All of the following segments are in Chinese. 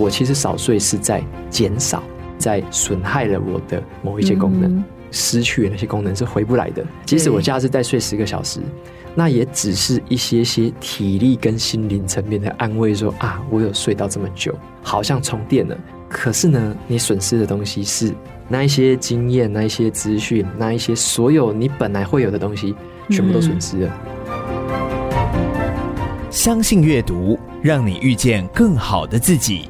我其实少睡是在减少，在损害了我的某一些功能，嗯、失去的那些功能是回不来的。即使我假日再睡十个小时，那也只是一些些体力跟心灵层面的安慰说，说啊，我有睡到这么久，好像充电了。可是呢，你损失的东西是那一些经验、那一些资讯、那一些所有你本来会有的东西，全部都损失了。相信阅读，让你遇见更好的自己。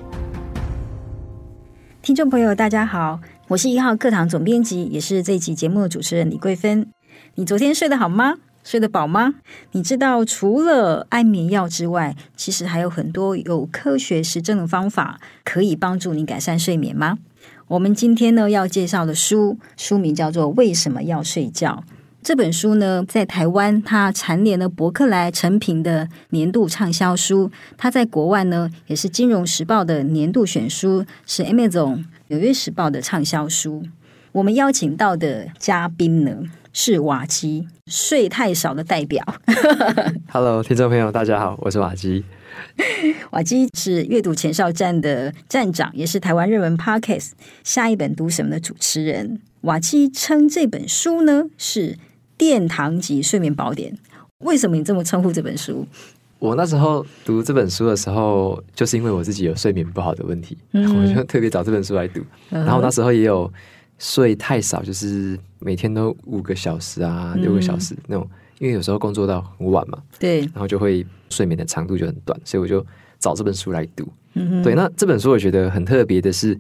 听众朋友，大家好，我是一号课堂总编辑，也是这一集节目的主持人李桂芬。你昨天睡得好吗？睡得饱吗？你知道除了安眠药之外，其实还有很多有科学实证的方法可以帮助你改善睡眠吗？我们今天呢要介绍的书，书名叫做《为什么要睡觉》。这本书呢，在台湾它蝉联了博客来诚品的年度畅销书，它在国外呢也是《金融时报》的年度选书，是 Amazon 纽约时报的畅销书。我们邀请到的嘉宾呢是瓦基，睡太少的代表。Hello，听众朋友，大家好，我是瓦基。瓦基是阅读前哨站的站长，也是台湾热门 Podcast 下一本读什么的主持人。瓦基称这本书呢是。殿堂级睡眠宝典，为什么你这么称呼这本书？我那时候读这本书的时候，就是因为我自己有睡眠不好的问题，嗯、我就特别找这本书来读。嗯、然后那时候也有睡太少，就是每天都五个小时啊，六个小时那种，因为有时候工作到很晚嘛，对，然后就会睡眠的长度就很短，所以我就找这本书来读。嗯、对，那这本书我觉得很特别的是，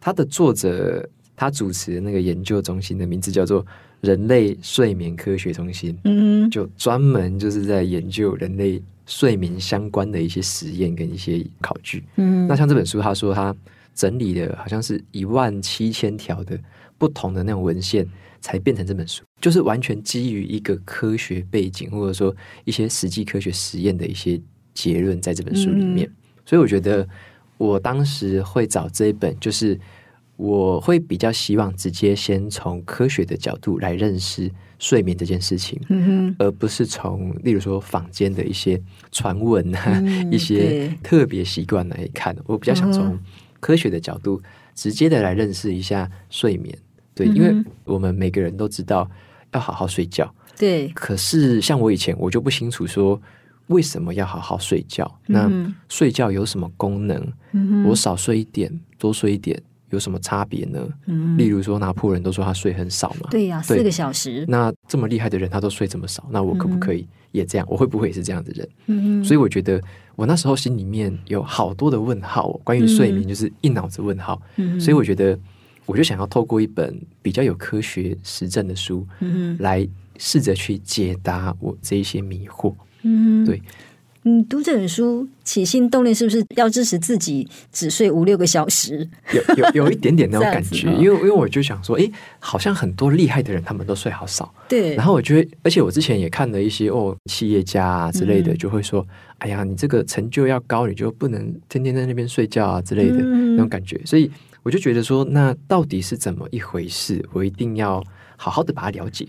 它的作者他主持的那个研究中心的名字叫做。人类睡眠科学中心，嗯，就专门就是在研究人类睡眠相关的一些实验跟一些考据，嗯，那像这本书，他说他整理的好像是一万七千条的不同的那种文献，才变成这本书，就是完全基于一个科学背景或者说一些实际科学实验的一些结论在这本书里面，嗯，所以我觉得我当时会找这一本就是。我会比较希望直接先从科学的角度来认识睡眠这件事情，嗯哼，而不是从例如说坊间的一些传闻啊、嗯、一些特别习惯来看。我比较想从科学的角度直接的来认识一下睡眠。对，因为我们每个人都知道要好好睡觉，对。可是像我以前，我就不清楚说为什么要好好睡觉。那睡觉有什么功能？我少睡一点，多睡一点。有什么差别呢？嗯，例如说拿破仑都说他睡很少嘛，对呀、啊，四个小时。那这么厉害的人，他都睡这么少，那我可不可以也这样？嗯、我会不会也是这样的人？嗯，所以我觉得我那时候心里面有好多的问号，关于睡眠就是一脑子问号。嗯，所以我觉得我就想要透过一本比较有科学实证的书，嗯，来试着去解答我这一些迷惑。嗯，对。你读这本书起心动念是不是要支持自己只睡五六个小时？有有有一点点那种 感觉，因为因为我就想说，哎、欸，好像很多厉害的人他们都睡好少。对。然后我觉得，而且我之前也看了一些哦，企业家啊之类的，就会说，嗯、哎呀，你这个成就要高，你就不能天天在那边睡觉啊之类的、嗯、那种感觉。所以我就觉得说，那到底是怎么一回事？我一定要好好的把它了解。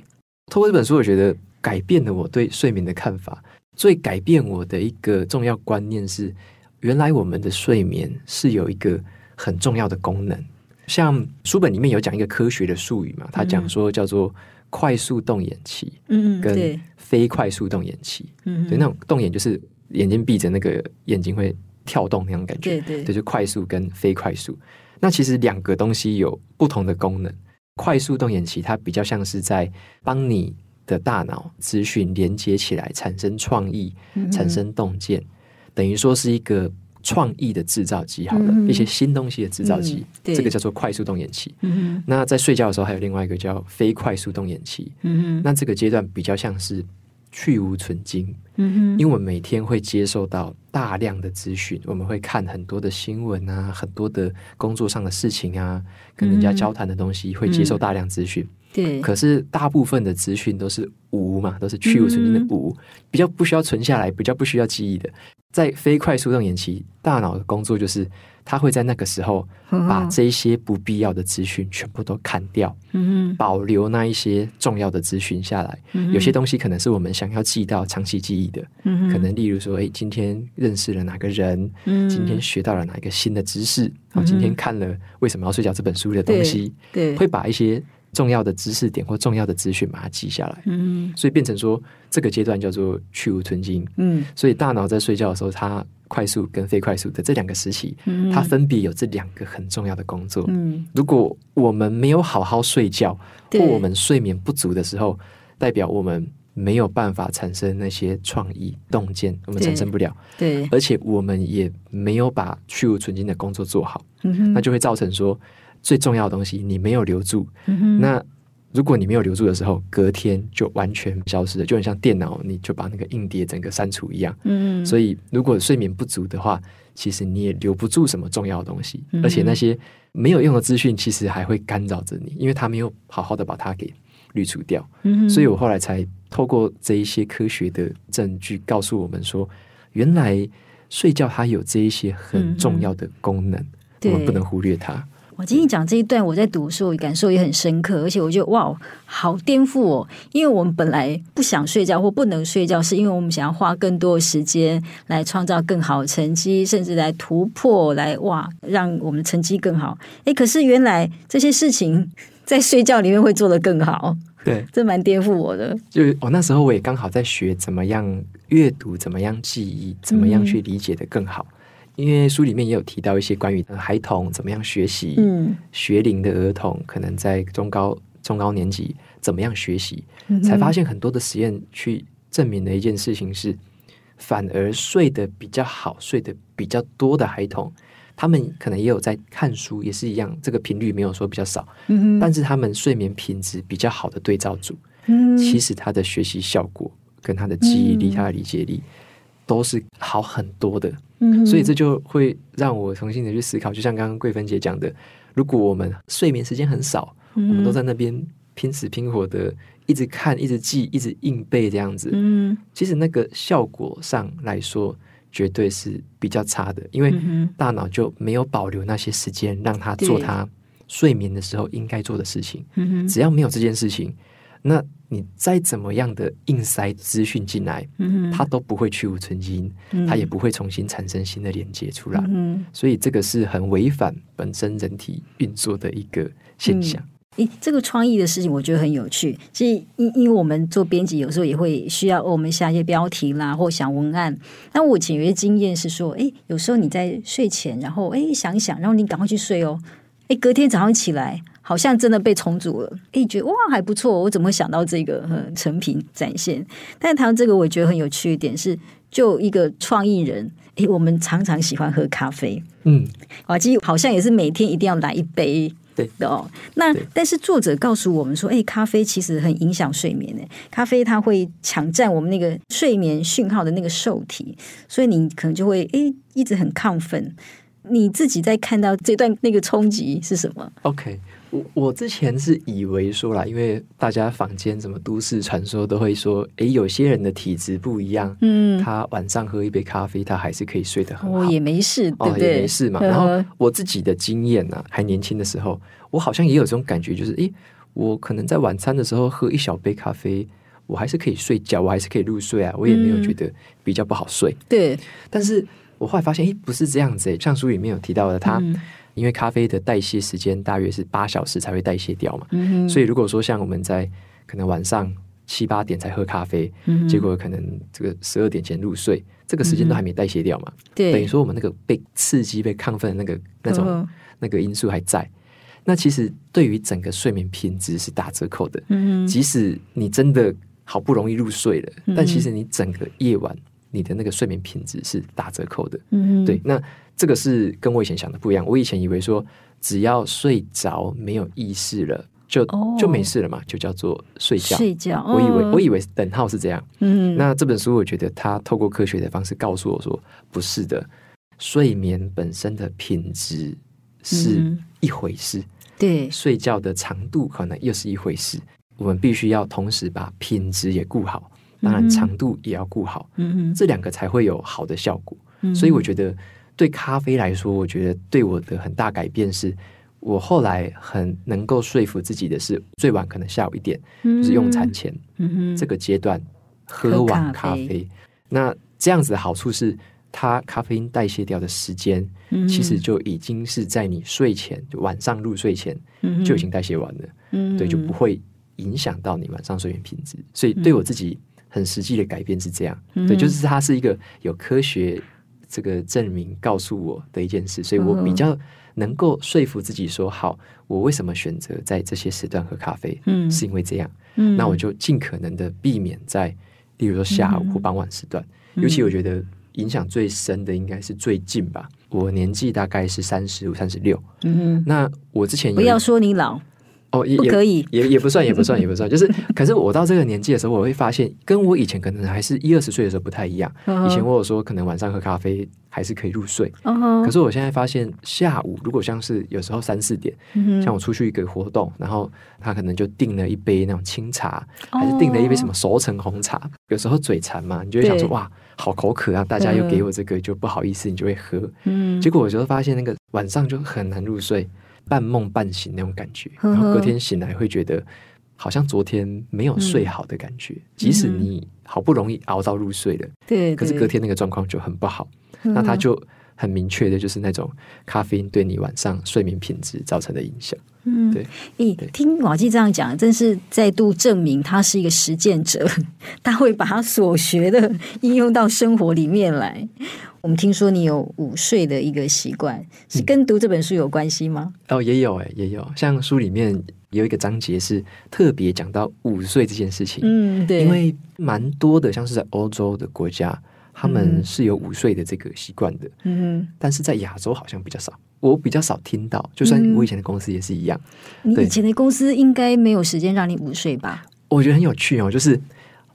透过这本书，我觉得改变了我对睡眠的看法。最改变我的一个重要观念是，原来我们的睡眠是有一个很重要的功能。像书本里面有讲一个科学的术语嘛，他讲说叫做快速动眼期，嗯，跟非快速动眼期，嗯，对，那种动眼就是眼睛闭着，那个眼睛会跳动那种感觉，对对，就是快速跟非快速。那其实两个东西有不同的功能。快速动眼期它比较像是在帮你。的大脑资讯连接起来，产生创意，产生洞见，嗯、等于说是一个创意的制造机。好了，嗯、一些新东西的制造机，嗯、这个叫做快速动眼期。嗯、那在睡觉的时候，还有另外一个叫非快速动眼期。嗯、那这个阶段比较像是去无存精。嗯哼，因为我们每天会接受到大量的资讯，我们会看很多的新闻啊，很多的工作上的事情啊，跟人家交谈的东西，会接受大量资讯。对，可是大部分的资讯都是无嘛，都是去无存菁的无，比较不需要存下来，比较不需要记忆的。在非快速动眼期，大脑的工作就是，它会在那个时候把这些不必要的资讯全部都砍掉，嗯，保留那一些重要的资讯下来。有些东西可能是我们想要记到长期记忆的，可能例如说，哎，今天认识了哪个人，今天学到了哪一个新的知识，然后今天看了为什么要睡觉这本书的东西，对，会把一些。重要的知识点或重要的资讯，把它记下来。嗯，所以变成说，这个阶段叫做去无存精。嗯，所以大脑在睡觉的时候，它快速跟非快速的这两个时期，嗯，它分别有这两个很重要的工作。嗯，如果我们没有好好睡觉，或我们睡眠不足的时候，代表我们没有办法产生那些创意洞见，我们产生不了。对，而且我们也没有把去无存精的工作做好。嗯，那就会造成说。最重要的东西你没有留住，嗯、那如果你没有留住的时候，隔天就完全消失了，就很像电脑，你就把那个硬碟整个删除一样。嗯，所以如果睡眠不足的话，其实你也留不住什么重要的东西，嗯、而且那些没有用的资讯，其实还会干扰着你，因为他没有好好的把它给滤除掉。嗯，所以我后来才透过这一些科学的证据，告诉我们说，原来睡觉它有这一些很重要的功能，嗯、我们不能忽略它。我今天讲这一段，我在读的时候感受也很深刻，而且我觉得哇，好颠覆哦！因为我们本来不想睡觉或不能睡觉，是因为我们想要花更多的时间来创造更好的成绩，甚至来突破，来哇，让我们的成绩更好。诶，可是原来这些事情在睡觉里面会做得更好，对，这蛮颠覆我的。就我那时候我也刚好在学怎么样阅读，怎么样记忆，怎么样去理解得更好。嗯因为书里面也有提到一些关于孩童怎么样学习，嗯，学龄的儿童可能在中高中高年级怎么样学习，嗯、才发现很多的实验去证明的一件事情是，反而睡得比较好、睡得比较多的孩童，他们可能也有在看书，也是一样，这个频率没有说比较少，嗯，但是他们睡眠品质比较好的对照组，嗯，其实他的学习效果跟他的记忆力、嗯、他的理解力都是好很多的。所以这就会让我重新的去思考，就像刚刚桂芬姐讲的，如果我们睡眠时间很少，我们都在那边拼死拼活的一直看、一直记、一直硬背这样子，其实那个效果上来说，绝对是比较差的，因为大脑就没有保留那些时间让他做他睡眠的时候应该做的事情。只要没有这件事情，那你再怎么样的硬塞资讯进来，嗯、哼它都不会去无存菁，嗯、它也不会重新产生新的连接出来。嗯、所以这个是很违反本身人体运作的一个现象。诶、嗯，这个创意的事情我觉得很有趣。其实因因为我们做编辑，有时候也会需要我们下一些标题啦，或想文案。那我以前有些经验是说，诶，有时候你在睡前，然后诶想一想，然后你赶快去睡哦。诶，隔天早上起来。好像真的被重组了，哎，觉得哇还不错，我怎么会想到这个成品展现？但是谈到这个，我觉得很有趣一点是，就一个创意人，哎，我们常常喜欢喝咖啡，嗯，啊，其实好像也是每天一定要来一杯，对的哦。那但是作者告诉我们说，哎，咖啡其实很影响睡眠，哎，咖啡它会抢占我们那个睡眠讯号的那个受体，所以你可能就会哎一直很亢奋。你自己在看到这段那个冲击是什么？OK。我我之前是以为说啦，因为大家坊间什么都市传说都会说，哎，有些人的体质不一样，嗯，他晚上喝一杯咖啡，他还是可以睡得很好，哦，也没事，对不对？哦，也没事嘛。然后我自己的经验呢，还年轻的时候，我好像也有这种感觉，就是，哎，我可能在晚餐的时候喝一小杯咖啡，我还是可以睡觉，我还是可以入睡啊，我也没有觉得比较不好睡。嗯，对，但是我后来发现，哎，不是这样子，像书里面有提到的，他。嗯因为咖啡的代谢时间大约是八小时才会代谢掉嘛，嗯、所以如果说像我们在可能晚上七八点才喝咖啡，嗯、结果可能这个十二点前入睡，这个时间都还没代谢掉嘛，对、嗯，等于说我们那个被刺激、被亢奋的那个那种、哦、那个因素还在，那其实对于整个睡眠品质是打折扣的，嗯、即使你真的好不容易入睡了，嗯、但其实你整个夜晚你的那个睡眠品质是打折扣的，嗯，对，那。这个是跟我以前想的不一样。我以前以为说，只要睡着没有意识了，就就没事了嘛，就叫做睡觉。睡觉，我以为我以为等号是这样。嗯，那这本书我觉得它透过科学的方式告诉我说，不是的，睡眠本身的品质是一回事，对，睡觉的长度可能又是一回事。我们必须要同时把品质也顾好，当然长度也要顾好，嗯，这两个才会有好的效果。所以我觉得对咖啡来说，我觉得对我的很大改变是。我后来很能够说服自己的是，最晚可能下午一点，嗯、就是用餐前、嗯、这个阶段喝完咖啡。那这样子的好处是，它咖啡因代谢掉的时间，嗯、其实就已经是在你睡前，就晚上入睡前、嗯、就已经代谢完了。嗯、对，就不会影响到你晚上睡眠品质。所以对我自己很实际的改变是这样。嗯、对，就是它是一个有科学这个证明告诉我的一件事，所以我比较。能够说服自己说好，我为什么选择在这些时段喝咖啡？嗯，是因为这样。嗯，那我就尽可能的避免在，例如说下午或傍晚时段。嗯，尤其我觉得影响最深的应该是最近吧。我年纪大概是三十五、三十六。嗯哼，那我之前不要说你老。哦，也不可以，也也不算，也不算，也不算。就是，可是我到这个年纪的时候，我会发现，跟我以前可能还是一二十岁的时候不太一样。Uh huh. 以前我有说，可能晚上喝咖啡还是可以入睡。Uh huh. 可是我现在发现，下午如果像是有时候三四点，uh huh. 像我出去一个活动，然后他可能就订了一杯那种清茶，uh. 还是订了一杯什么熟成红茶。有时候嘴馋嘛，你就会想说，哇，好口渴啊！大家又给我这个，就不好意思，你就会喝。Uh. 结果我就发现，那个晚上就很难入睡。半梦半醒那种感觉，然后隔天醒来会觉得好像昨天没有睡好的感觉。嗯、即使你好不容易熬到入睡了，对，可是隔天那个状况就很不好。对那他就很明确的就是那种咖啡因对你晚上睡眠品质造成的影响。嗯，对。诶，听瓦基这样讲，真是再度证明他是一个实践者，他会把他所学的应用到生活里面来。我们听说你有午睡的一个习惯，是跟读这本书有关系吗？嗯、哦，也有哎，也有。像书里面有一个章节是特别讲到午睡这件事情。嗯，对，因为蛮多的，像是在欧洲的国家，他们是有午睡的这个习惯的。嗯，但是在亚洲好像比较少，我比较少听到。就算我以前的公司也是一样。嗯、你以前的公司应该没有时间让你午睡吧？我觉得很有趣哦，就是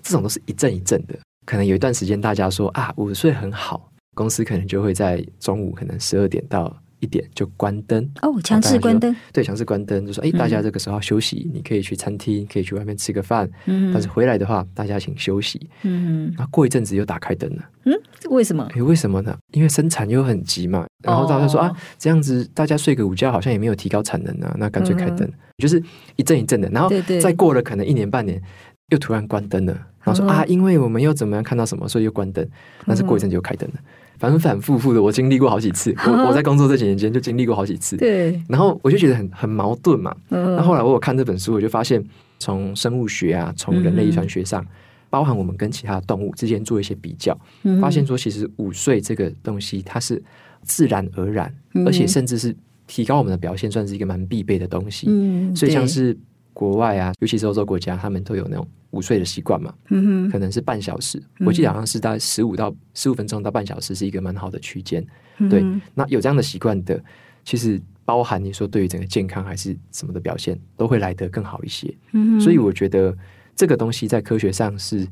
这种都是一阵一阵的。可能有一段时间大家说啊，午睡很好。公司可能就会在中午，可能十二点到一点就关灯哦，强制关灯。对，强制关灯，就说哎，大家这个时候休息，你可以去餐厅，可以去外面吃个饭。嗯，但是回来的话，大家请休息。嗯，然后过一阵子又打开灯了。嗯，为什么？哎，为什么呢？因为生产又很急嘛。然后大家说啊，这样子大家睡个午觉，好像也没有提高产能啊，那干脆开灯，就是一阵一阵的。然后再过了可能一年半年，又突然关灯了。然后说啊，因为我们又怎么样看到什么，所以又关灯。但是过一阵就又开灯了。反反复复的，我经历过好几次。我我在工作这几年间就经历过好几次。对，然后我就觉得很很矛盾嘛。那后来我有看这本书，我就发现从生物学啊，从人类遗传学上，包含我们跟其他动物之间做一些比较，发现说其实午睡这个东西它是自然而然，而且甚至是提高我们的表现，算是一个蛮必备的东西。嗯，所以像是。国外啊，尤其是欧洲国家，他们都有那种午睡的习惯嘛。嗯哼，可能是半小时，我记得好像是大概十五到十五分钟到半小时是一个蛮好的区间。嗯、对，那有这样的习惯的，其实包含你说对于整个健康还是什么的表现，都会来得更好一些。嗯哼，所以我觉得这个东西在科学上是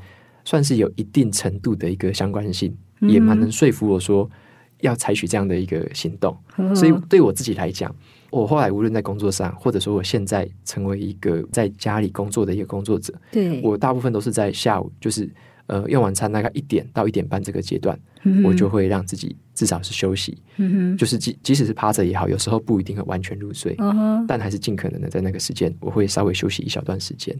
算是有一定程度的一个相关性，嗯、也蛮能说服我说要采取这样的一个行动。嗯、所以对我自己来讲。我后来无论在工作上，或者说我现在成为一个在家里工作的一个工作者，对我大部分都是在下午，就是呃用完餐大概一点到一点半这个阶段，嗯、我就会让自己至少是休息，嗯、就是即即使是趴着也好，有时候不一定会完全入睡，但还是尽可能的在那个时间，我会稍微休息一小段时间。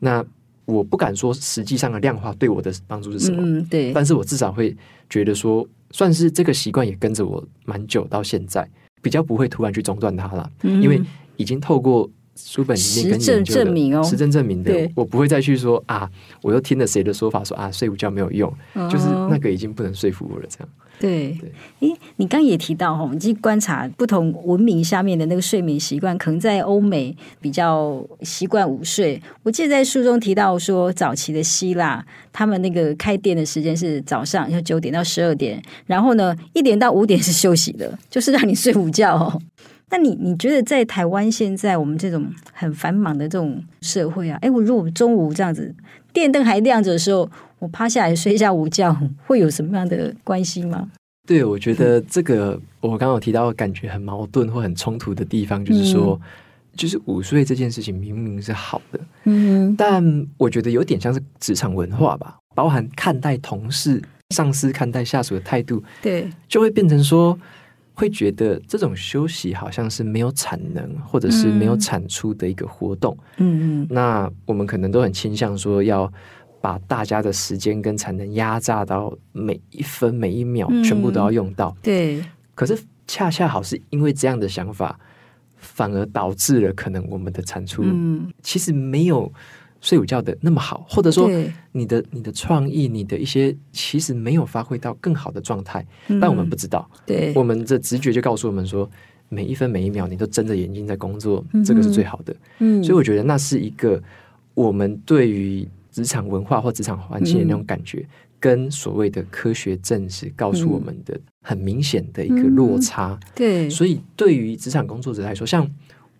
那我不敢说实际上的量化对我的帮助是什么，嗯、对，但是我至少会觉得说，算是这个习惯也跟着我蛮久到现在。比较不会突然去中断它了，嗯、因为已经透过书本里面跟研究的实证证明哦，实证证明的，对我不会再去说啊，我又听了谁的说法说啊，睡午觉没有用，哦、就是那个已经不能说服我了，这样。对，对，诶，你刚也提到哈，我们去观察不同文明下面的那个睡眠习惯，可能在欧美比较习惯午睡。我记得在书中提到说，早期的希腊，他们那个开店的时间是早上要九点到十二点，然后呢，一点到五点是休息的，就是让你睡午觉哦。那你你觉得在台湾现在我们这种很繁忙的这种社会啊，哎，我如果中午这样子电灯还亮着的时候，我趴下来睡一下午觉，会有什么样的关系吗？对，我觉得这个我刚刚有提到，感觉很矛盾或很冲突的地方，就是说，嗯、就是午睡这件事情明明是好的，嗯，但我觉得有点像是职场文化吧，包含看待同事、上司看待下属的态度，对，就会变成说。会觉得这种休息好像是没有产能或者是没有产出的一个活动。嗯嗯，那我们可能都很倾向说要把大家的时间跟产能压榨到每一分每一秒全部都要用到。对，可是恰恰好是因为这样的想法，反而导致了可能我们的产出其实没有。睡午觉的那么好，或者说你的你的创意，你的一些其实没有发挥到更好的状态，嗯、但我们不知道。对，我们的直觉就告诉我们说，每一分每一秒你都睁着眼睛在工作，嗯、这个是最好的。嗯，所以我觉得那是一个我们对于职场文化或职场环境的那种感觉，嗯、跟所谓的科学证实告诉我们的很明显的一个落差。嗯、对，所以对于职场工作者来说，像。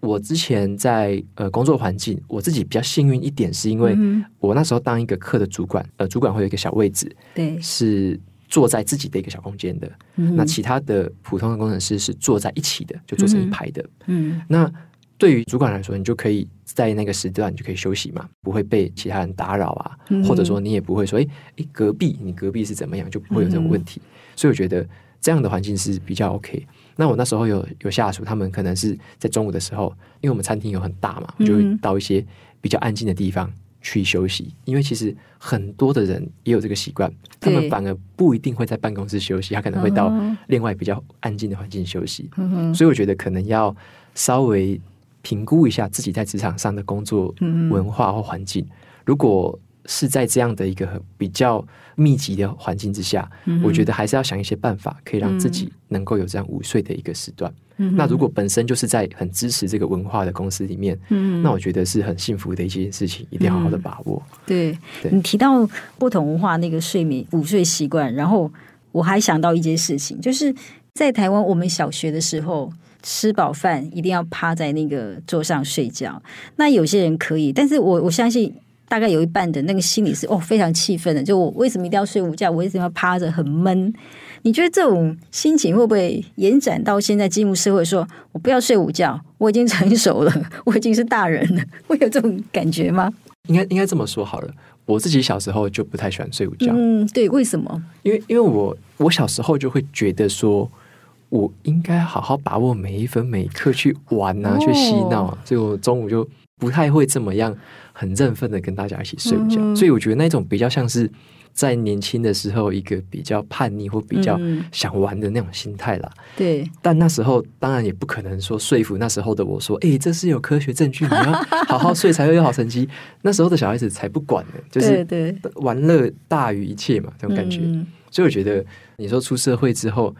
我之前在呃工作环境，我自己比较幸运一点，是因为我那时候当一个课的主管，呃，主管会有一个小位置，对，是坐在自己的一个小空间的。嗯、那其他的普通的工程师是坐在一起的，就坐成一排的。嗯，那对于主管来说，你就可以在那个时段你就可以休息嘛，不会被其他人打扰啊，嗯、或者说你也不会说，哎哎，隔壁你隔壁是怎么样，就不会有这种问题。嗯、所以我觉得这样的环境是比较 OK。那我那时候有有下属，他们可能是在中午的时候，因为我们餐厅有很大嘛，我就会到一些比较安静的地方去休息。因为其实很多的人也有这个习惯，他们反而不一定会在办公室休息，他可能会到另外比较安静的环境休息。所以我觉得可能要稍微评估一下自己在职场上的工作文化或环境，如果。是在这样的一个比较密集的环境之下，嗯、我觉得还是要想一些办法，可以让自己能够有这样午睡的一个时段。嗯、那如果本身就是在很支持这个文化的公司里面，嗯、那我觉得是很幸福的一件事情，一定要好好的把握。对你提到不同文化那个睡眠午睡习惯，然后我还想到一件事情，就是在台湾，我们小学的时候吃饱饭一定要趴在那个桌上睡觉。那有些人可以，但是我我相信。大概有一半的那个心理是哦，非常气愤的，就我为什么一定要睡午觉？我为什么要趴着很闷？你觉得这种心情会不会延展到现在进入社会说，说我不要睡午觉，我已经成熟了，我已经是大人了，会有这种感觉吗？应该应该这么说好了，我自己小时候就不太喜欢睡午觉。嗯，对，为什么？因为因为我我小时候就会觉得说，我应该好好把握每一分每一刻去玩啊，哦、去嬉闹啊，所以我中午就不太会这么样。很振奋的跟大家一起睡午觉，嗯、所以我觉得那种比较像是在年轻的时候一个比较叛逆或比较想玩的那种心态啦。对、嗯，但那时候当然也不可能说说服那时候的我说，哎、欸，这是有科学证据，你要好好睡才会有好成绩。那时候的小孩子才不管呢，就是玩乐大于一切嘛，这种感觉。嗯、所以我觉得你说出社会之后，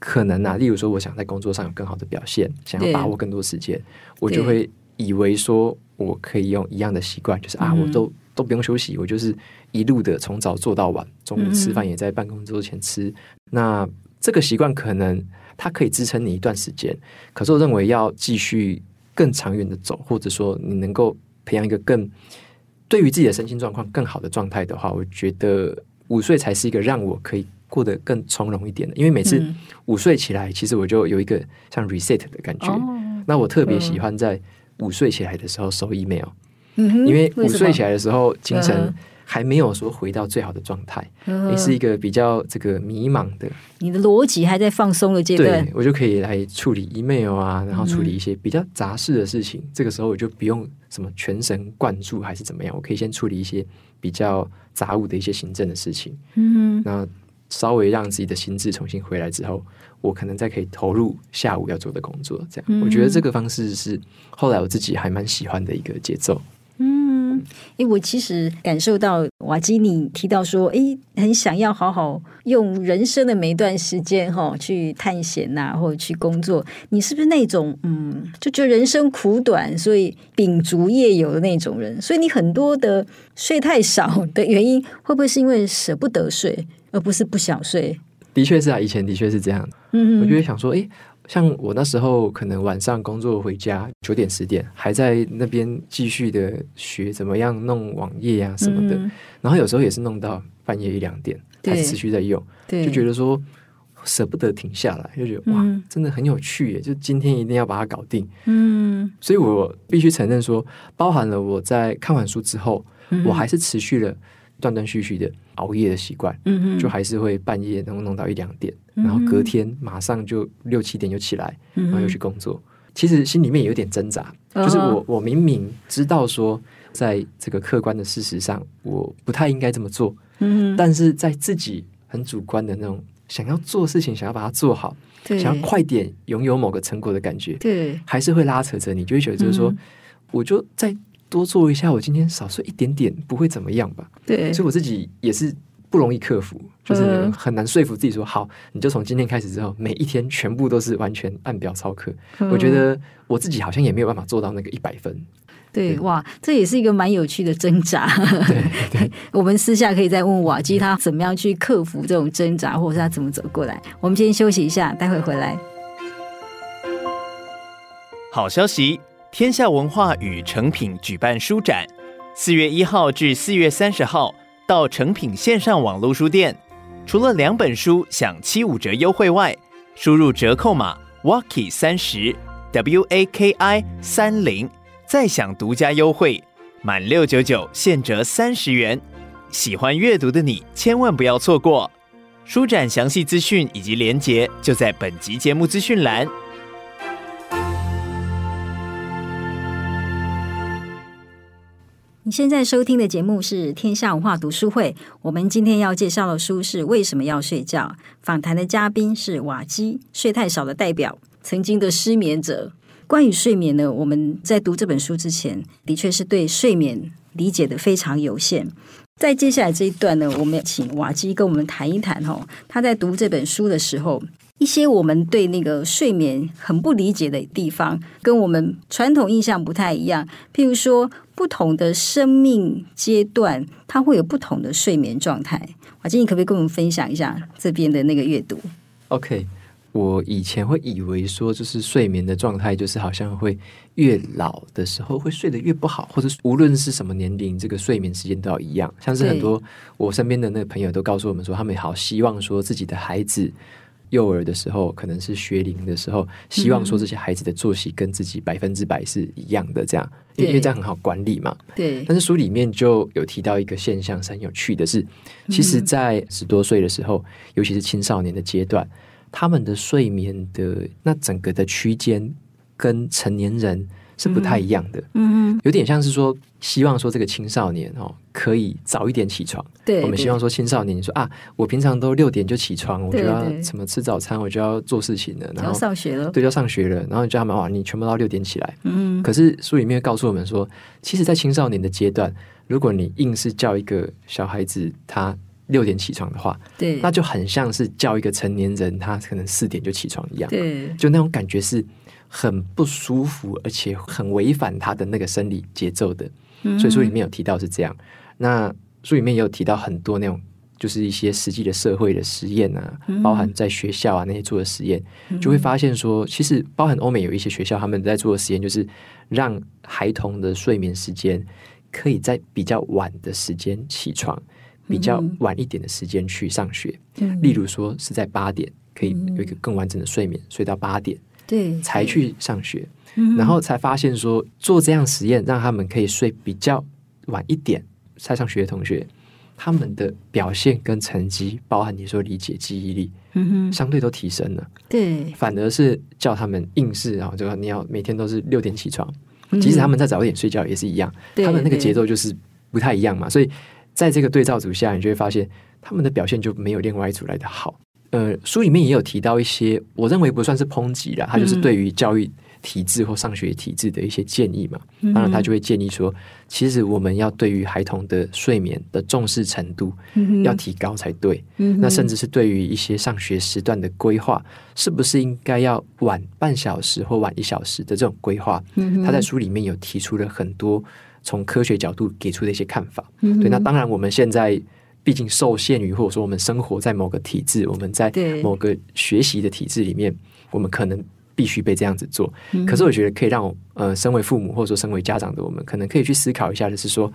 可能啊，例如说我想在工作上有更好的表现，想要把握更多时间，我就会以为说。我可以用一样的习惯，就是啊，我都都不用休息，我就是一路的从早做到晚，中午吃饭也在办公桌前吃。嗯、那这个习惯可能它可以支撑你一段时间，可是我认为要继续更长远的走，或者说你能够培养一个更对于自己的身心状况更好的状态的话，我觉得午睡才是一个让我可以过得更从容一点的。因为每次午睡起来，其实我就有一个像 reset 的感觉。哦、那我特别喜欢在。午睡起来的时候收 email，嗯哼，因为午睡起来的时候精神还没有说回到最好的状态，也、嗯、哼是一个比较这个迷茫的。你的逻辑还在放松的阶段，对，我就可以来处理 email 啊，然后处理一些比较杂事的事情。嗯、这个时候我就不用什么全神贯注还是怎么样，我可以先处理一些比较杂物的一些行政的事情。嗯哼，那稍微让自己的心智重新回来之后。我可能再可以投入下午要做的工作，这样、嗯、我觉得这个方式是后来我自己还蛮喜欢的一个节奏。嗯，诶，我其实感受到瓦基尼提到说，诶，很想要好好用人生的每一段时间哈去探险呐、啊，或者去工作。你是不是那种嗯，就觉得人生苦短，所以秉烛夜游的那种人？所以你很多的睡太少的原因，会不会是因为舍不得睡，而不是不想睡？的确是啊，以前的确是这样。嗯，我就会想说，哎，像我那时候可能晚上工作回家九点十点，还在那边继续的学怎么样弄网页啊什么的，嗯、然后有时候也是弄到半夜一两点，还是持续在用，对，就觉得说舍不得停下来，就觉得哇，嗯、真的很有趣耶，就今天一定要把它搞定。嗯，所以我必须承认说，包含了我在看完书之后，嗯、我还是持续了。断断续续的熬夜的习惯，嗯哼，就还是会半夜能弄到一两点，嗯、然后隔天马上就六七点就起来，嗯、然后又去工作。其实心里面有点挣扎，就是我我明明知道说，在这个客观的事实上，我不太应该这么做，嗯，但是在自己很主观的那种想要做事情，想要把它做好，想要快点拥有某个成果的感觉，对，还是会拉扯着你，就会觉得就是说，嗯、我就在。多做一下，我今天少睡一点点，不会怎么样吧？对，所以我自己也是不容易克服，就是很难说服自己说好，你就从今天开始之后，每一天全部都是完全按表操课。嗯、我觉得我自己好像也没有办法做到那个一百分。对，对哇，这也是一个蛮有趣的挣扎。对，对 我们私下可以再问瓦基，他怎么样去克服这种挣扎，或者是他怎么走过来。我们先休息一下，待会回来。好消息。天下文化与诚品举办书展，四月一号至四月三十号到诚品线上网络书店，除了两本书享七五折优惠外，输入折扣码 WAKI 三十 W A K I 三零，再享独家优惠，满六九九现折三十元。喜欢阅读的你千万不要错过，书展详细资讯以及连结就在本集节目资讯栏。现在收听的节目是《天下文化读书会》，我们今天要介绍的书是《为什么要睡觉》。访谈的嘉宾是瓦基，睡太少的代表，曾经的失眠者。关于睡眠呢，我们在读这本书之前，的确是对睡眠理解的非常有限。在接下来这一段呢，我们请瓦基跟我们谈一谈哦，他在读这本书的时候。一些我们对那个睡眠很不理解的地方，跟我们传统印象不太一样。譬如说，不同的生命阶段，它会有不同的睡眠状态。瓦基，你可不可以跟我们分享一下这边的那个阅读？OK，我以前会以为说，就是睡眠的状态，就是好像会越老的时候会睡得越不好，或者无论是什么年龄，这个睡眠时间都要一样。像是很多我身边的那个朋友都告诉我们说，他们好希望说自己的孩子。幼儿的时候，可能是学龄的时候，希望说这些孩子的作息跟自己百分之百是一样的，这样，因为因为这样很好管理嘛。对。但是书里面就有提到一个现象，是很有趣的是，其实，在十多岁的时候，尤其是青少年的阶段，他们的睡眠的那整个的区间跟成年人。是不太一样的，嗯，有点像是说，希望说这个青少年哦，可以早一点起床。对，我们希望说青少年，你说啊，我平常都六点就起床，我就要什么吃早餐，我就要做事情了，然后上学了，对，要上学了，然后你叫他们哇，你全部都要六点起来。嗯，可是书里面告诉我们说，其实，在青少年的阶段，如果你硬是叫一个小孩子他六点起床的话，对，那就很像是叫一个成年人他可能四点就起床一样，对，就那种感觉是。很不舒服，而且很违反他的那个生理节奏的，所以书里面有提到是这样。那书里面也有提到很多那种，就是一些实际的社会的实验啊，包含在学校啊那些做的实验，就会发现说，其实包含欧美有一些学校他们在做的实验，就是让孩童的睡眠时间可以在比较晚的时间起床，比较晚一点的时间去上学。例如说是在八点，可以有一个更完整的睡眠，睡到八点。对，才去上学，嗯、然后才发现说做这样实验，让他们可以睡比较晚一点才上学的同学，他们的表现跟成绩，包含你说理解、记忆力，嗯哼，相对都提升了。对，反而是叫他们硬是啊，就你要每天都是六点起床，嗯、即使他们再早一点睡觉也是一样，对他们那个节奏就是不太一样嘛。所以在这个对照组下，你就会发现他们的表现就没有另外一组来的好。呃，书里面也有提到一些，我认为不算是抨击啦，他就是对于教育体制或上学体制的一些建议嘛。当然，他就会建议说，其实我们要对于孩童的睡眠的重视程度要提高才对。那甚至是对于一些上学时段的规划，是不是应该要晚半小时或晚一小时的这种规划？他在书里面有提出了很多从科学角度给出的一些看法。对，那当然我们现在。毕竟受限于或者说我们生活在某个体制，我们在某个学习的体制里面，我们可能必须被这样子做。嗯、可是我觉得可以让我呃，身为父母或者说身为家长的我们，可能可以去思考一下就是说，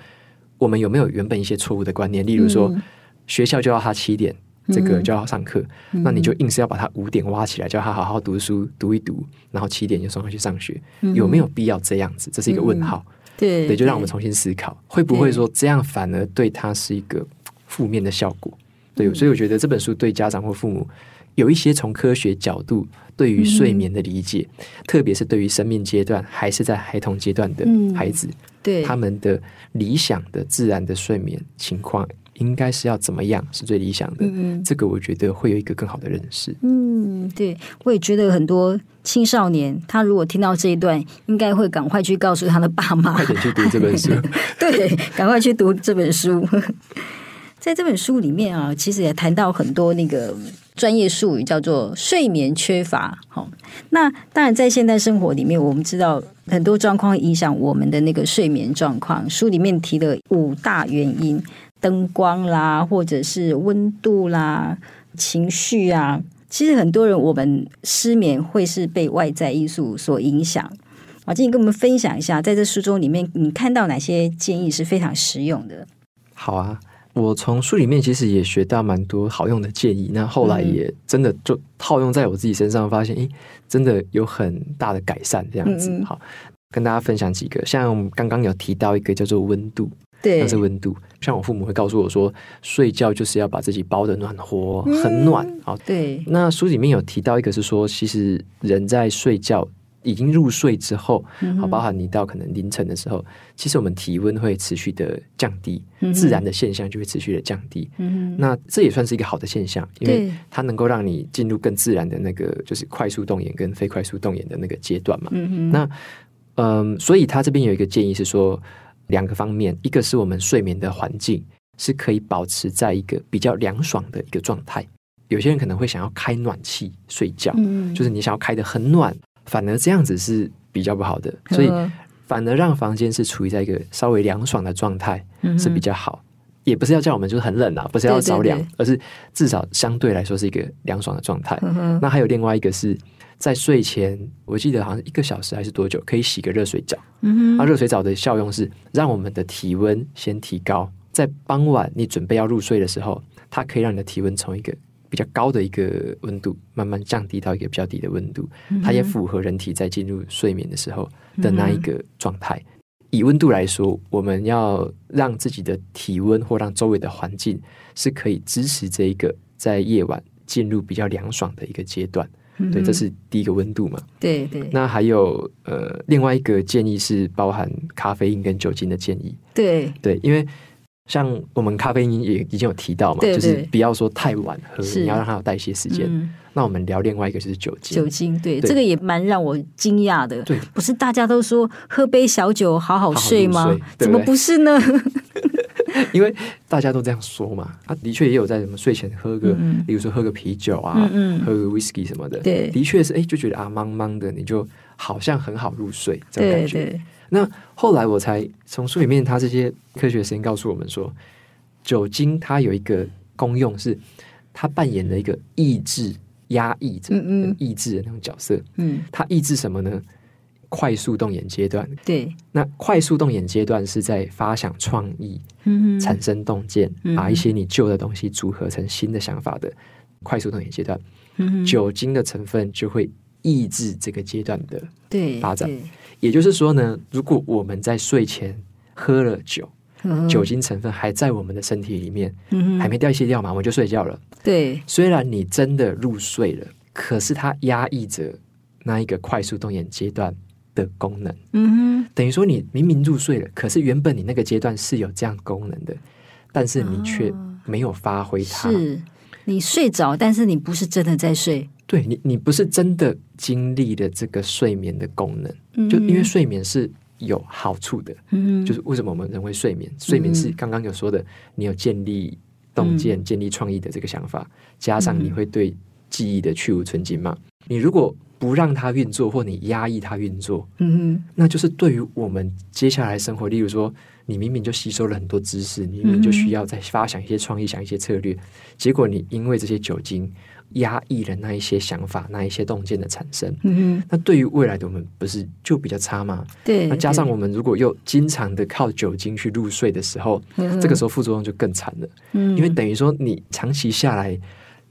我们有没有原本一些错误的观念，例如说、嗯、学校就要他七点。这个就要上课，嗯、那你就硬是要把他五点挖起来，叫他好好读书读一读，然后七点就送他去上学，嗯、有没有必要这样子？这是一个问号。嗯、对，对，就让我们重新思考，会不会说这样反而对他是一个负面的效果？对，所以我觉得这本书对家长或父母有一些从科学角度对于睡眠的理解，嗯、特别是对于生命阶段还是在孩童阶段的孩子，嗯、对他们的理想的自然的睡眠情况。应该是要怎么样是最理想的？嗯，这个我觉得会有一个更好的认识。嗯，对，我也觉得很多青少年，他如果听到这一段，应该会赶快去告诉他的爸妈，快点去读这本书。对，赶快去读这本书。在这本书里面啊，其实也谈到很多那个专业术语，叫做睡眠缺乏。好，那当然在现代生活里面，我们知道很多状况影响我们的那个睡眠状况。书里面提了五大原因。灯光啦，或者是温度啦，情绪啊，其实很多人我们失眠会是被外在因素所影响。啊，今天跟我们分享一下，在这书中里面，你看到哪些建议是非常实用的？好啊，我从书里面其实也学到蛮多好用的建议，那后来也真的就套用在我自己身上，发现诶，真的有很大的改善。这样子，嗯嗯好，跟大家分享几个，像刚刚有提到一个叫做温度。对，那是温度。像我父母会告诉我说，睡觉就是要把自己包的暖和，很暖。好、嗯，对。那书里面有提到一个，是说，其实人在睡觉已经入睡之后，好、嗯，包含你到可能凌晨的时候，其实我们体温会持续的降低，嗯、自然的现象就会持续的降低。嗯，那这也算是一个好的现象，因为它能够让你进入更自然的那个，就是快速动眼跟非快速动眼的那个阶段嘛。嗯，那嗯，所以他这边有一个建议是说。两个方面，一个是我们睡眠的环境是可以保持在一个比较凉爽的一个状态。有些人可能会想要开暖气睡觉，嗯，就是你想要开得很暖，反而这样子是比较不好的。所以反而让房间是处于在一个稍微凉爽的状态是比较好。也不是要叫我们就是很冷啊，不是要着凉，而是至少相对来说是一个凉爽的状态。那还有另外一个是。在睡前，我记得好像一个小时还是多久，可以洗个热水澡。嗯哼，啊，热水澡的效用是让我们的体温先提高，在傍晚你准备要入睡的时候，它可以让你的体温从一个比较高的一个温度慢慢降低到一个比较低的温度。嗯，它也符合人体在进入睡眠的时候的那一个状态。嗯，以温度来说，我们要让自己的体温或让周围的环境是可以支持这一个在夜晚进入比较凉爽的一个阶段。对，这是第一个温度嘛。对对。那还有呃，另外一个建议是包含咖啡因跟酒精的建议。对对，因为像我们咖啡因也已经有提到嘛，对对就是不要说太晚喝，你要让它有代谢时间。嗯、那我们聊另外一个就是酒精。酒精，对，对这个也蛮让我惊讶的。对，不是大家都说喝杯小酒好好睡吗？好好睡，怎么不是呢？因为大家都这样说嘛，啊，的确也有在什么睡前喝个，嗯、比如说喝个啤酒啊，喝个 whisky 什么的，对，的确是，哎，就觉得啊，茫茫的，你就好像很好入睡这种感觉。对对那后来我才从书里面，他这些科学实验告诉我们说，酒精它有一个功用是，它扮演了一个抑制、压抑者、嗯嗯抑制的那种角色。嗯，它抑制什么呢？快速动眼阶段，对，那快速动眼阶段是在发想创意、产生洞见，把一些你旧的东西组合成新的想法的快速动眼阶段。嗯、酒精的成分就会抑制这个阶段的发展。也就是说呢，如果我们在睡前喝了酒，嗯、酒精成分还在我们的身体里面，嗯、还没代谢掉嘛，我们就睡觉了。对，虽然你真的入睡了，可是它压抑着那一个快速动眼阶段的功能，嗯哼，等于说你明明入睡了，可是原本你那个阶段是有这样功能的，但是你却没有发挥它。是。你睡着，但是你不是真的在睡。对你，你不是真的经历了这个睡眠的功能。嗯，就因为睡眠是有好处的，嗯，就是为什么我们人会睡眠？睡眠是刚刚有说的，你有建立洞见、嗯、建立创意的这个想法，加上你会对记忆的去无存菁嘛。你如果不让它运作，或你压抑它运作，嗯哼，那就是对于我们接下来生活，例如说，你明明就吸收了很多知识，你明明就需要再发想一些创意，想一些策略，结果你因为这些酒精压抑了那一些想法，那一些洞见的产生，嗯，那对于未来的我们不是就比较差吗？对，那加上我们如果又经常的靠酒精去入睡的时候，嗯这个时候副作用就更惨了，嗯，因为等于说你长期下来。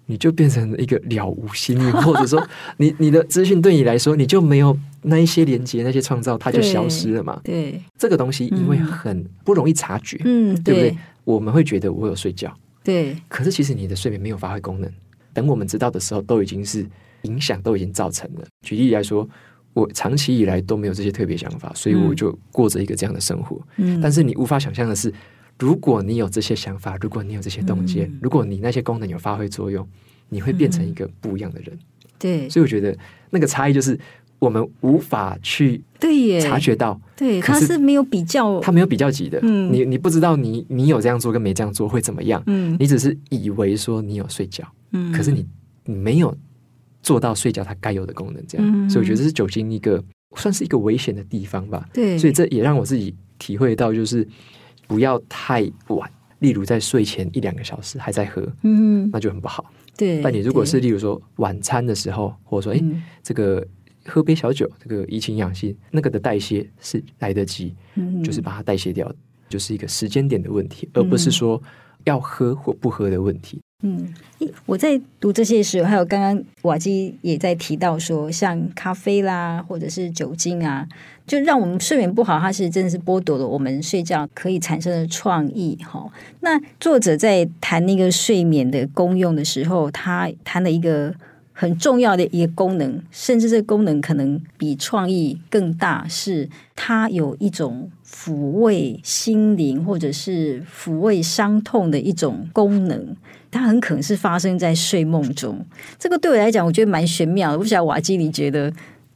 你就变成了一个了无新意，或者说你你的资讯对你来说，你就没有那一些连接、那些创造，它就消失了嘛？对，对这个东西因为很不容易察觉，嗯，对不对？我们会觉得我有睡觉，对，可是其实你的睡眠没有发挥功能。等我们知道的时候，都已经是影响都已经造成了。举例来说，我长期以来都没有这些特别想法，所以我就过着一个这样的生活。嗯，但是你无法想象的是。如果你有这些想法，如果你有这些洞见，嗯、如果你那些功能有发挥作用，你会变成一个不一样的人。对，所以我觉得那个差异就是我们无法去对察觉到，对，它是没有比较，它没有比较级的。嗯，你你不知道你你有这样做跟没这样做会怎么样。嗯，你只是以为说你有睡觉，嗯，可是你你没有做到睡觉它该有的功能，这样。嗯、所以我觉得这是酒精一个算是一个危险的地方吧。对，所以这也让我自己体会到就是。不要太晚，例如在睡前一两个小时还在喝，嗯，那就很不好。对，但你如果是例如说晚餐的时候，或者说哎、嗯，这个喝杯小酒，这个怡情养性，那个的代谢是来得及，嗯，就是把它代谢掉，就是一个时间点的问题，而不是说要喝或不喝的问题。嗯，我在读这些时候，还有刚刚瓦基也在提到说，像咖啡啦，或者是酒精啊，就让我们睡眠不好，它是真的是剥夺了我们睡觉可以产生的创意。哈，那作者在谈那个睡眠的功用的时候，他谈了一个很重要的一个功能，甚至这个功能可能比创意更大，是它有一种抚慰心灵或者是抚慰伤痛的一种功能。它很可能是发生在睡梦中，这个对我来讲，我觉得蛮玄妙的。不晓得瓦基，你觉得？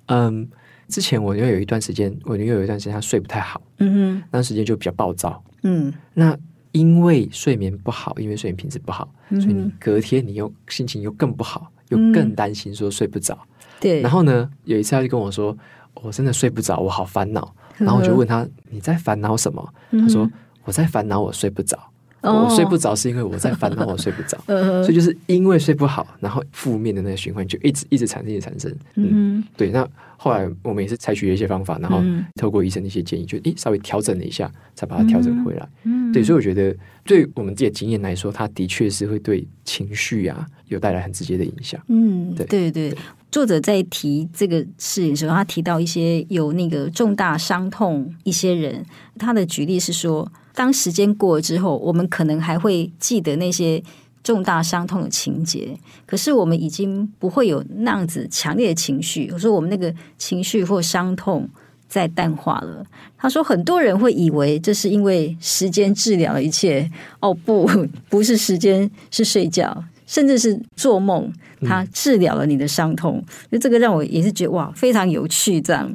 嗯，之前我因为有一段时间，我因为有一段时间他睡不太好，嗯哼，那段时间就比较暴躁，嗯，那因为睡眠不好，因为睡眠品质不好，嗯、所以你隔天你又心情又更不好，又更担心说睡不着、嗯。对，然后呢，有一次他就跟我说：“我真的睡不着，我好烦恼。”然后我就问他：“你在烦恼什么？”他说：“我在烦恼我睡不着。”我睡不着是因为我在烦恼，我睡不着，所以就是因为睡不好，然后负面的那个循环就一直一直产生，一直产生。嗯，对。那后来我们也是采取了一些方法，然后透过医生的一些建议，就诶稍微调整了一下，才把它调整回来。嗯，对。所以我觉得，对我们自己的经验来说，它的确是会对情绪啊有带来很直接的影响。嗯，对对对。作者在提这个事情的时候，他提到一些有那个重大伤痛一些人，他的举例是说。当时间过了之后，我们可能还会记得那些重大伤痛的情节，可是我们已经不会有那样子强烈的情绪。我说我们那个情绪或伤痛在淡化了。他说很多人会以为这是因为时间治疗了一切，哦不，不是时间，是睡觉，甚至是做梦，他治疗了你的伤痛。就、嗯、这个让我也是觉得哇，非常有趣这样。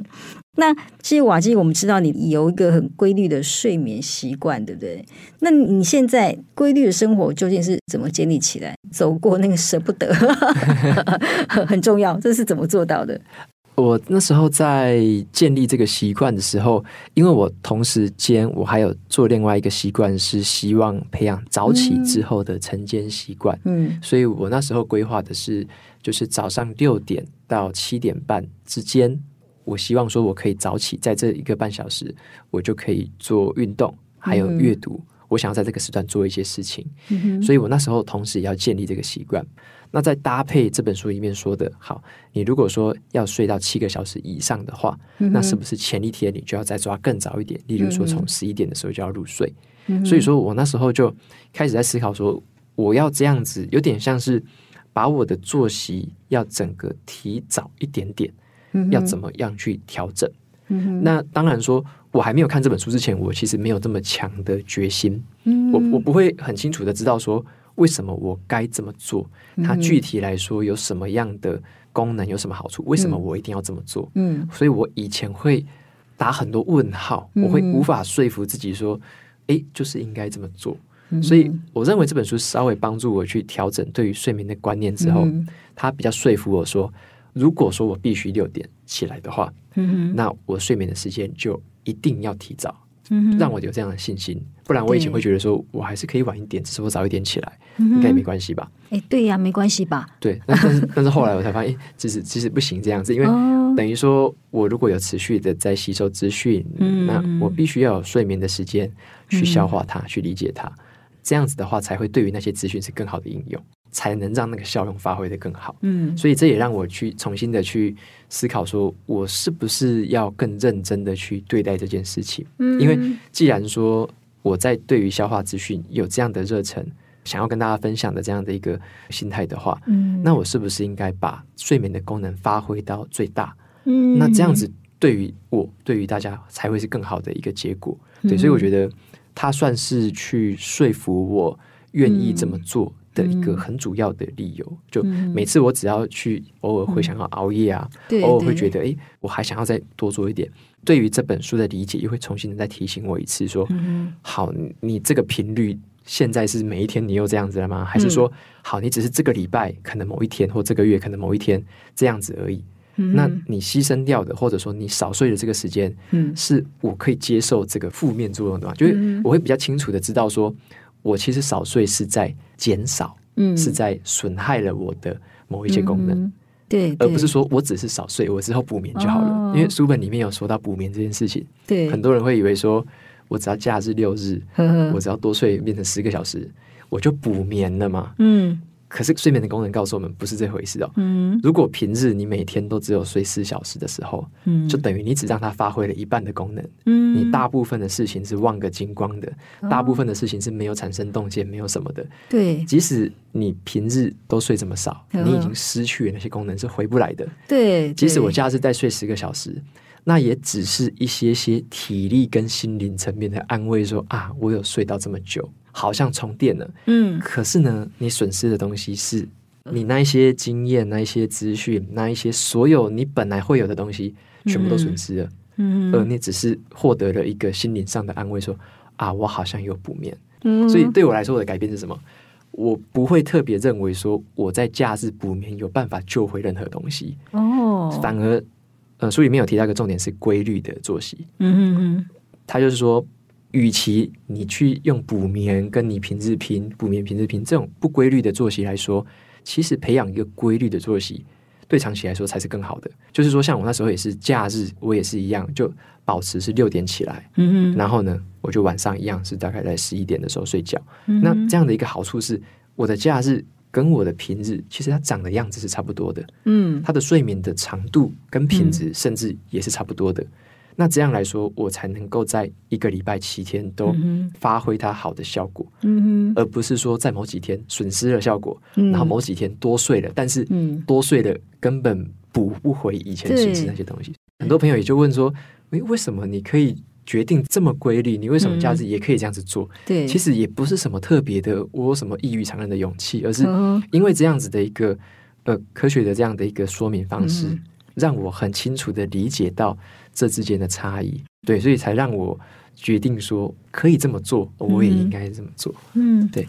那其实瓦基，我们知道你有一个很规律的睡眠习惯，对不对？那你现在规律的生活究竟是怎么建立起来？走过那个舍不得，很重要，这是怎么做到的？我那时候在建立这个习惯的时候，因为我同时间我还有做另外一个习惯，是希望培养早起之后的晨间习惯。嗯，所以我那时候规划的是，就是早上六点到七点半之间。我希望说，我可以早起，在这一个半小时，我就可以做运动，还有阅读。嗯、我想要在这个时段做一些事情，嗯、所以我那时候同时也要建立这个习惯。那再搭配这本书里面说的，好，你如果说要睡到七个小时以上的话，嗯、那是不是前一天你就要再抓更早一点？例如说，从十一点的时候就要入睡。嗯、所以说我那时候就开始在思考说，我要这样子，有点像是把我的作息要整个提早一点点。要怎么样去调整？嗯、那当然说，我还没有看这本书之前，我其实没有这么强的决心。嗯、我我不会很清楚的知道说，为什么我该这么做。它具体来说有什么样的功能，有什么好处？为什么我一定要这么做？嗯，所以我以前会打很多问号，我会无法说服自己说，哎，就是应该这么做。所以我认为这本书稍微帮助我去调整对于睡眠的观念之后，它比较说服我说。如果说我必须六点起来的话，那我睡眠的时间就一定要提早，让我有这样的信心。不然我以前会觉得说我还是可以晚一点，只是我早一点起来，嗯应该也没关系吧？哎，对呀，没关系吧？对，但但是但是后来我才发现，其实其实不行这样子，因为哦。等于说我如果有持续的在吸收资讯，嗯。那我必须要有睡眠的时间去消化它，去理解它，这样子的话才会对于那些资讯是更好的应用，才能让那个效用发挥的更好。嗯，所以这也让我去重新的去思考，说我是不是要更认真的去对待这件事情？嗯因为既然说我在对于消化资讯有这样的热忱，想要跟大家分享的这样的一个心态的话，嗯，那我是不是应该把睡眠的功能发挥到最大？嗯，那这样子对于我，对于大家才会是更好的一个结果。对，嗯所以我觉得他算是去说服我愿意这么做的一个很主要的理由。就每次我只要去偶尔会想要熬夜啊，偶尔会觉得哎，我还想要再多做一点。对于这本书的理解，又会重新的再提醒我一次说，嗯好，你你这个频率。现在是每一天你又这样子了吗？还是说，好，你只是这个礼拜可能某一天，或这个月可能某一天这样子而已？嗯那你牺牲掉的，或者说你少睡的这个时间，嗯是我可以接受这个负面作用的吗？就是我会比较清楚的知道说，我其实少睡是在减少，嗯。是在损害了我的某一些功能，嗯对，而不是说我只是少睡，我之后补眠就好了。哦。因为书本里面有说到补眠这件事情，对。很多人会以为说我只要假日六日，呵呵。我只要多睡变成十个小时，我就补眠了嘛。嗯可是睡眠的功能告诉我们不是这回事哦。嗯如果平日你每天都只有睡四小时的时候，嗯，就等于你只让它发挥了一半的功能。嗯你大部分的事情是忘个精光的，大部分的事情是没有产生动静，没有什么的。对即使你平日都睡这么少，嗯你已经失去了那些功能，是回不来的。对，即使我对假日再睡十个小时，那也只是一些些体力跟心灵层面的安慰说，啊，我有睡到这么久，好像充电了。嗯可是呢，你损失的东西是你那一些经验、那一些资讯、那一些所有你本来会有的东西，全部都损失了。嗯而你只是获得了一个心灵上的安慰说，说啊，我好像有补眠。嗯所以对我来说，我的改变是什么？我不会特别认为说我在假日补眠有办法救回任何东西，哦，反而，呃，书里面有提到一个重点是规律的作息。嗯嗯他就是说，与其你去用补眠跟你平日拼补眠平日拼这种不规律的作息来说，其实培养一个规律的作息，对长期来说才是更好的。就是说，像我那时候也是假日，我也是一样，就保持是六点起来，嗯然后呢，我就晚上一样是大概在十一点的时候睡觉。嗯那这样的一个好处是，我的假日跟我的平日其实它长的样子是差不多的，嗯它的睡眠的长度跟品质甚至也是差不多的。那这样来说，我才能够在一个礼拜七天都嗯发挥它好的效果，嗯而不是说在某几天损失了效果，嗯。然后某几天多睡了，但是嗯。多睡了根本补不回以前损失那些东西。很多朋友也就问说：“诶，为什么你可以决定这么规律？你为什么假日也可以这样子做？”对，其实也不是什么特别的，我有什么异于常人的勇气，而是嗯因为这样子的一个呃科学的这样的一个说明方式，嗯。让我很清楚的理解到这之间的差异。对，所以才让我决定说可以这么做，我也应该这么做。嗯，对。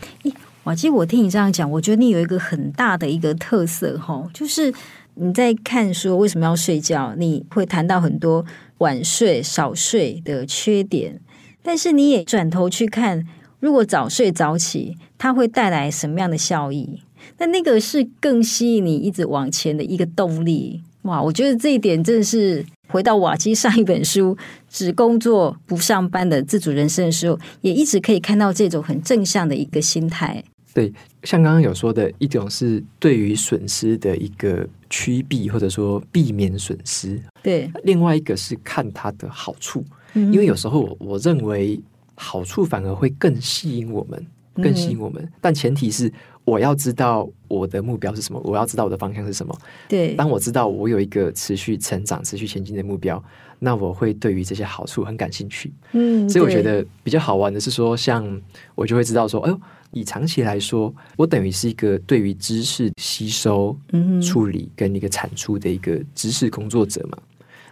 哇，其实我听你这样讲，我觉得你有一个很大的一个特色哈，就是你在看说为什么要睡觉，你会谈到很多晚睡、少睡的缺点，但是你也转头去看，如果早睡早起，它会带来什么样的效益？那那个是更吸引你一直往前的一个动力。哇，我觉得这一点真的是回到瓦基上一本书《只工作不上班的自主人生》的时候，也一直可以看到这种很正向的一个心态。对，像刚刚有说的一种是对于损失的一个趋避，或者说避免损失；对，另外一个是看它的好处，嗯因为有时候我我认为好处反而会更吸引我们，更吸引我们。但前提是我要知道我的目标是什么，我要知道我的方向是什么。对，当我知道我有一个持续成长、持续前进的目标，那我会对于这些好处很感兴趣。嗯，所以我觉得比较好玩的是说，像我就会知道说，哎呦，以长期来说，我等于是一个对于知识吸收、嗯处理跟一个产出的一个知识工作者嘛。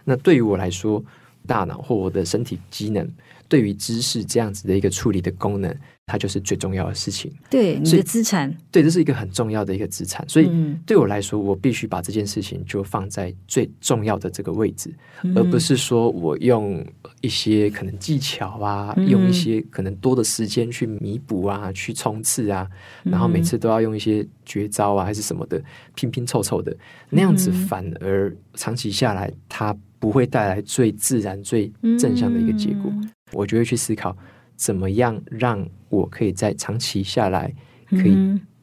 那对于我来说，大脑或我的身体机能对于知识这样子的一个处理的功能，它就是最重要的事情。对，你的资产，对，这是一个很重要的一个资产。所以对我来说，我必须把这件事情就放在最重要的这个位置，嗯、而不是说我用一些可能技巧啊，嗯、用一些可能多的时间去弥补啊，去冲刺啊，然后每次都要用一些绝招啊，还是什么的拼拼凑凑的，那样子反而长期下来，它不会带来最自然、最正向的一个结果。嗯、我就会去思考。怎么样让我可以在长期下来，可以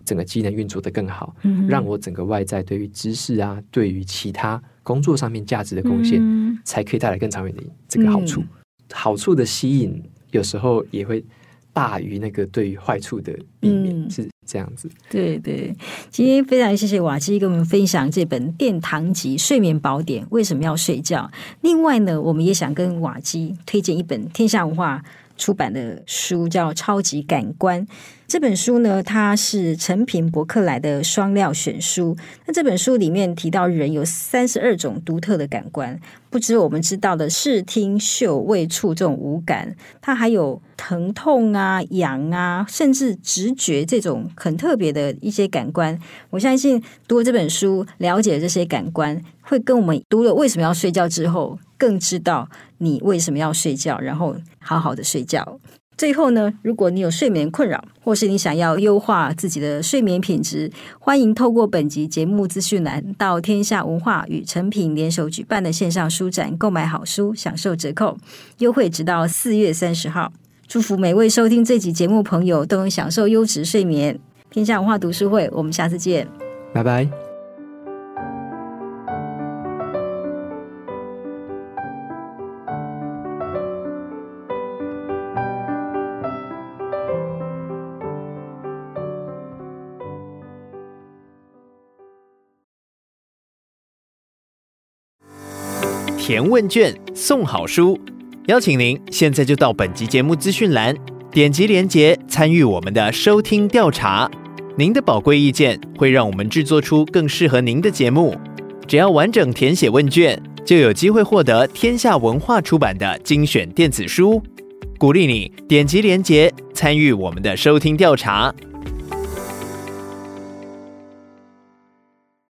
整个机能运作的更好，嗯、让我整个外在对于知识啊，对于其他工作上面价值的贡献，嗯、才可以带来更长远的这个好处。嗯、好处的吸引有时候也会大于那个对于坏处的避免，嗯、是这样子。对对，今天非常谢谢瓦基跟我们分享这本《殿堂级睡眠宝典》为什么要睡觉。另外呢，我们也想跟瓦基推荐一本天下文化出版的书叫《超级感官》。这本书呢，它是诚品博客来的双料选书。那这本书里面提到，人有三十二种独特的感官，不只我们知道的视听嗅味触这种五感，它还有疼痛啊、痒啊，甚至直觉这种很特别的一些感官。我相信读了这本书，了解这些感官，会跟我们读了为什么要睡觉之后，更知道你为什么要睡觉，然后好好的睡觉。最后呢，如果你有睡眠困扰，或是你想要优化自己的睡眠品质，欢迎透过本集节目资讯栏到天下文化与诚品联手举办的线上书展购买好书，享受折扣优惠，直到四月三十号。祝福每位收听这集节目朋友都能享受优质睡眠。天下文化读书会，我们下次见，拜拜。填问卷送好书，邀请您现在就到本集节目资讯栏点击连接参与我们的收听调查。您的宝贵意见会让我们制作出更适合您的节目。只要完整填写问卷，就有机会获得天下文化出版的精选电子书。鼓励你点击连接参与我们的收听调查。